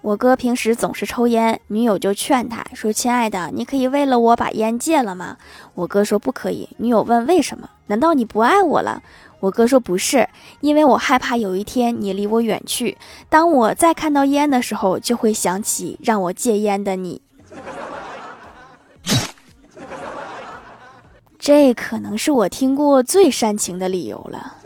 我哥平时总是抽烟女友就劝他说亲爱的你可以为了我把烟戒了吗？我哥说不可以。女友问为什么难道你不爱我了？我哥说不是因为我害怕有一天你离我远去。当我再看到烟的时候就会想起让我戒烟的你。这可能是我听过最煽情的理由了。